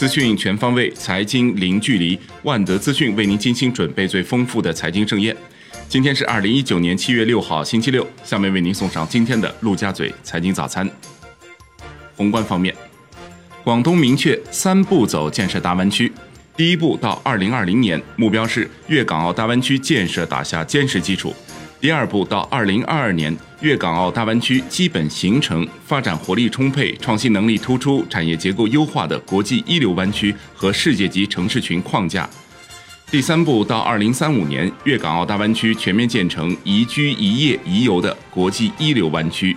资讯全方位，财经零距离。万德资讯为您精心准备最丰富的财经盛宴。今天是二零一九年七月六号，星期六。下面为您送上今天的陆家嘴财经早餐。宏观方面，广东明确三步走建设大湾区。第一步到二零二零年，目标是粤港澳大湾区建设打下坚实基础；第二步到二零二二年，粤港澳大湾区基本形成发展活力充沛、创新能力突出、产业结构优化的国际一流湾区和世界级城市群框架；第三步到二零三五年，粤港澳大湾区全面建成宜居宜业宜游的国际一流湾区。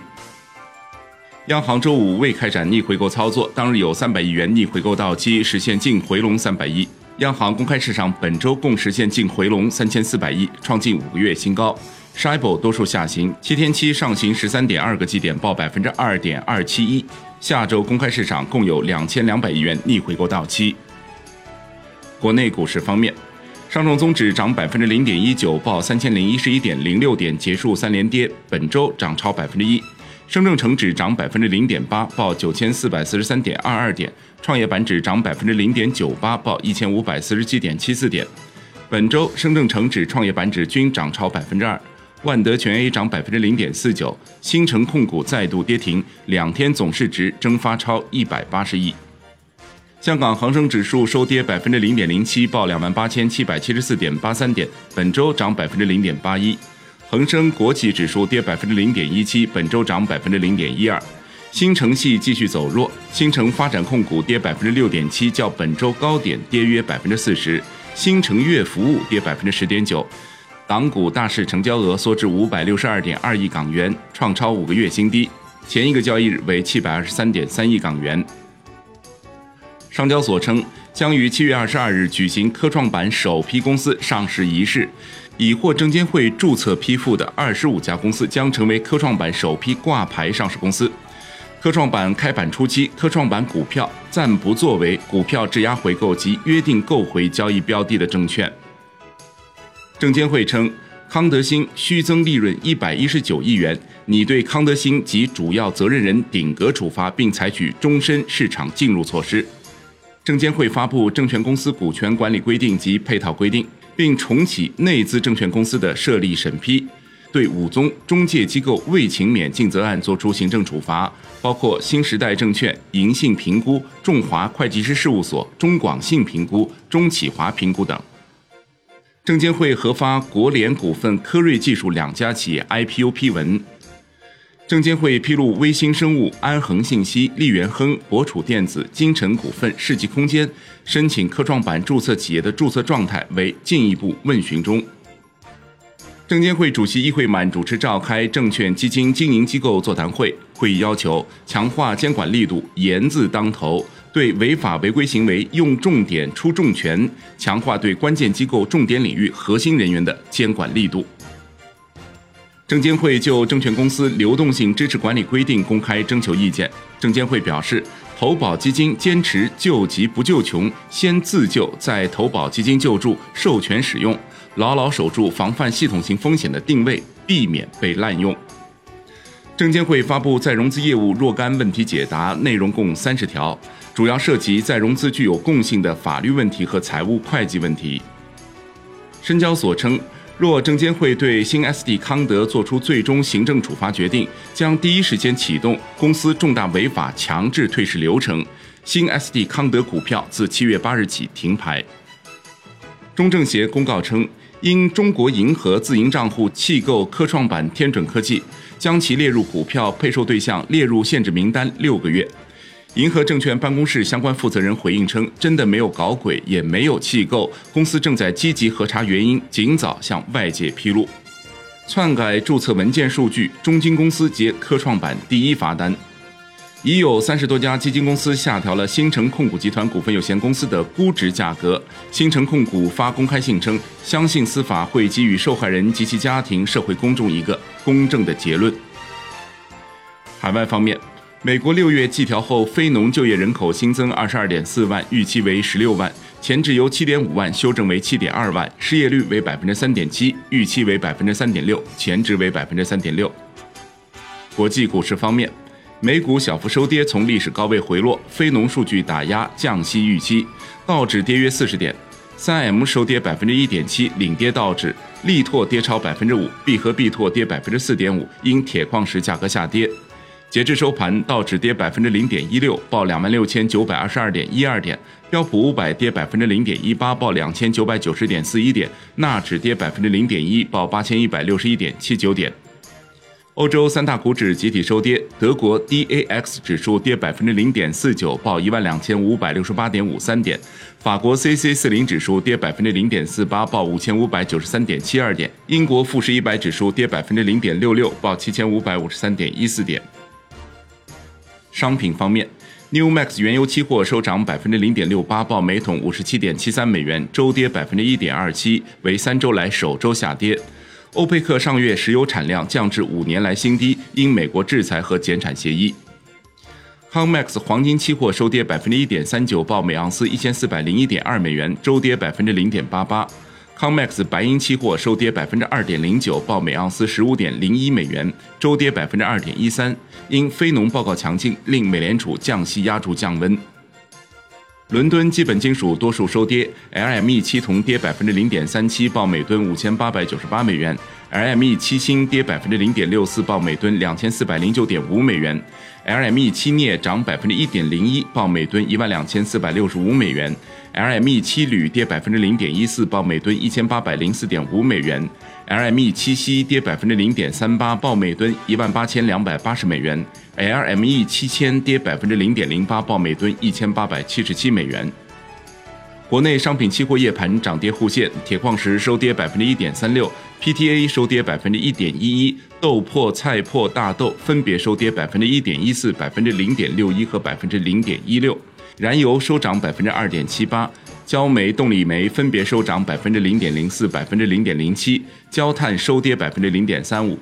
央行周五未开展逆回购操作，当日有三百亿元逆回购到期，实现净回笼三百亿。央行公开市场本周共实现净回笼三千四百亿，创近五个月新高。Shibor 多数下行，七天期上行十三点二个基点，报百分之二点二七一。下周公开市场共有两千两百亿元逆回购到期。国内股市方面，上证综指涨百分之零点一九，报三千零一十一点零六点，结束三连跌，本周涨超百分之一。深证成指涨百分之零点八，报九千四百四十三点二二点；创业板指涨百分之零点九八，报一千五百四十七点七四点。本周深证成指、创业板指均涨超百分之二。万德全 A 涨百分之零点四九，新城控股再度跌停，两天总市值蒸发超一百八十亿。香港恒生指数收跌百分之零点零七，报两万八千七百七十四点八三点，本周涨百分之零点八一。恒生国企指数跌百分之零点一七，本周涨百分之零点一二。新城系继续走弱，新城发展控股跌百分之六点七，较本周高点跌约百分之四十。新城粤服务跌百分之十点九。港股大市成交额缩至五百六十二点二亿港元，创超五个月新低，前一个交易日为七百二十三点三亿港元。上交所称，将于七月二十二日举行科创板首批公司上市仪式。已获证监会注册批复的二十五家公司将成为科创板首批挂牌上市公司。科创板开板初期，科创板股票暂不作为股票质押回购及约定购回交易标的的证券。证监会称，康德新虚增利润一百一十九亿元，拟对康德新及主要责任人顶格处罚，并采取终身市场禁入措施。证监会发布《证券公司股权管理规定》及配套规定。并重启内资证券公司的设立审批，对五宗中介机构未勤免尽责案作出行政处罚，包括新时代证券、银信评估、众华会计师事务所、中广信评估、中企华评估等。证监会核发国联股份、科瑞技术两家企业 IPO 批文。证监会披露，微星生物、安恒信息、利源亨、博储电子、金城股份、世纪空间申请科创板注册企业的注册状态为进一步问询中。证监会主席易会满主持召开证券基金经营机构座谈会，会议要求强化监管力度，严字当头，对违法违规行为用重点出重拳，强化对关键机构重点领域核心人员的监管力度。证监会就证券公司流动性支持管理规定公开征求意见。证监会表示，投保基金坚持救急不救穷，先自救再投保基金救助，授权使用，牢牢守住防范系统性风险的定位，避免被滥用。证监会发布再融资业务若干问题解答，内容共三十条，主要涉及再融资具有共性的法律问题和财务会计问题。深交所称。若证监会对新 SD 康德作出最终行政处罚决定，将第一时间启动公司重大违法强制退市流程。新 SD 康德股票自七月八日起停牌。中证协公告称，因中国银河自营账户弃购科创板天准科技，将其列入股票配售对象列入限制名单六个月。银河证券办公室相关负责人回应称：“真的没有搞鬼，也没有弃购，公司正在积极核查原因，尽早向外界披露。”篡改注册文件数据，中金公司接科创板第一罚单。已有三十多家基金公司下调了新城控股集团股份有限公司的估值价格。新城控股发公开信称：“相信司法会给予受害人及其家庭、社会公众一个公正的结论。”海外方面。美国六月季调后非农就业人口新增二十二点四万，预期为十六万，前值由七点五万修正为七点二万，失业率为百分之三点七，预期为百分之三点六，前值为百分之三点六。国际股市方面，美股小幅收跌，从历史高位回落，非农数据打压降息预期，道指跌约四十点。三 M 收跌百分之一点七，领跌道指。力拓跌超百分之五，必和必拓跌百分之四点五，因铁矿石价格下跌。截至收盘，道指跌百分之零点一六，报两万六千九百二十二点一二点；标普五百跌百分之零点一八，报两千九百九十点四一点；纳指跌百分之零点一，报八千一百六十一点七九点。欧洲三大股指集体收跌，德国 DAX 指数跌百分之零点四九，报一万两千五百六十八点五三点；法国 C C 四零指数跌百分之零点四八，报五千五百九十三点七二点；英国富时一百指数跌百分之零点六六，报七千五百五十三点一四点。商品方面，New Max 原油期货收涨百分之零点六八，报每桶五十七点七三美元，周跌百分之一点二七，为三周来首周下跌。欧佩克上月石油产量降至五年来新低，因美国制裁和减产协议。Comex 黄金期货收跌百分之一点三九，报每盎司一千四百零一点二美元，周跌百分之零点八八。Comex 白银期货收跌百分之二点零九，报每盎司十五点零一美元，周跌百分之二点一三。因非农报告强劲，令美联储降息压住降温。伦敦基本金属多数收跌，LME 七铜跌百分之零点三七，报每吨五千八百九十八美元。；LME 七锌跌百分之零点六四，报每吨两千四百零九点五美元。；LME 七镍涨百分之一点零一，报每吨一万两千四百六十五美元。；LME 七铝跌百分之零点一四，报每吨一千八百零四点五美元。；LME 七锡跌百分之零点三八，报每吨一万八千两百八十美元。LME 七千跌百分之零点零八，报每吨一千八百七十七美元。国内商品期货夜盘涨跌互现，铁矿石收跌百分之一点三六，PTA 收跌百分之一点一一，豆粕、菜粕、大豆分别收跌百分之一点一四、百分之零点六一和百分之零点一六。燃油收涨百分之二点七八，焦煤、动力煤分别收涨百分之零点零四、百分之零点零七，焦炭收跌百分之零点三五。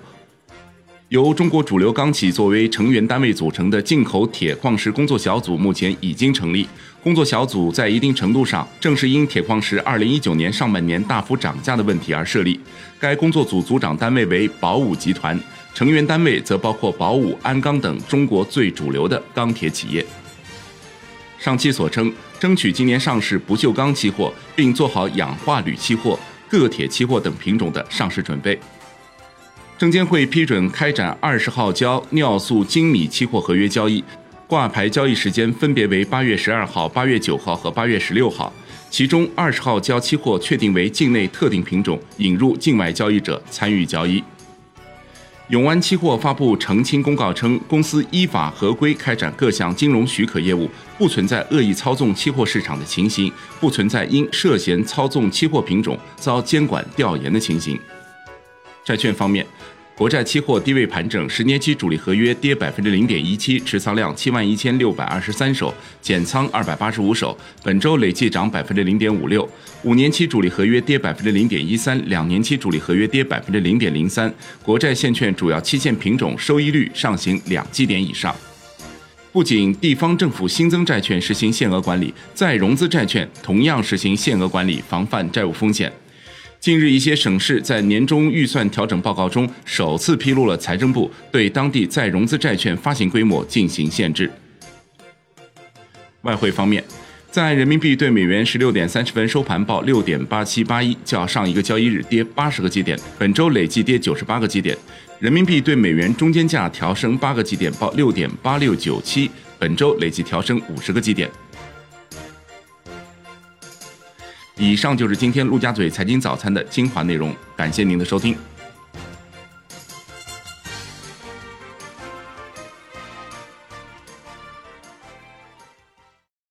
由中国主流钢企作为成员单位组成的进口铁矿石工作小组目前已经成立。工作小组在一定程度上正是因铁矿石2019年上半年大幅涨价的问题而设立。该工作组组长单位为宝武集团，成员单位则包括宝武、鞍钢等中国最主流的钢铁企业。上期所称，争取今年上市不锈钢期货，并做好氧化铝期货、铬铁期货等品种的上市准备。证监会批准开展二十号交尿素精米期货合约交易，挂牌交易时间分别为八月十二号、八月九号和八月十六号。其中二十号交期货确定为境内特定品种，引入境外交易者参与交易。永安期货发布澄清公告称，公司依法合规开展各项金融许可业务，不存在恶意操纵期货市场的情形，不存在因涉嫌操纵期货品种遭监管调研的情形。债券方面。国债期货低位盘整，十年期主力合约跌百分之零点一七，持仓量七万一千六百二十三手，减仓二百八十五手，本周累计涨百分之零点五六。五年期主力合约跌百分之零点一三，两年期主力合约跌百分之零点零三。国债现券主要期限品种收益率上行两基点以上。不仅地方政府新增债券实行限额管理，再融资债券同样实行限额管理，防范债务风险。近日，一些省市在年终预算调整报告中首次披露了财政部对当地再融资债券发行规模进行限制。外汇方面，在人民币对美元十六点三十分收盘报六点八七八一，较上一个交易日跌八十个基点，本周累计跌九十八个基点。人民币对美元中间价调升八个基点，报六点八六九七，本周累计调升五十个基点。以上就是今天陆家嘴财经早餐的精华内容，感谢您的收听。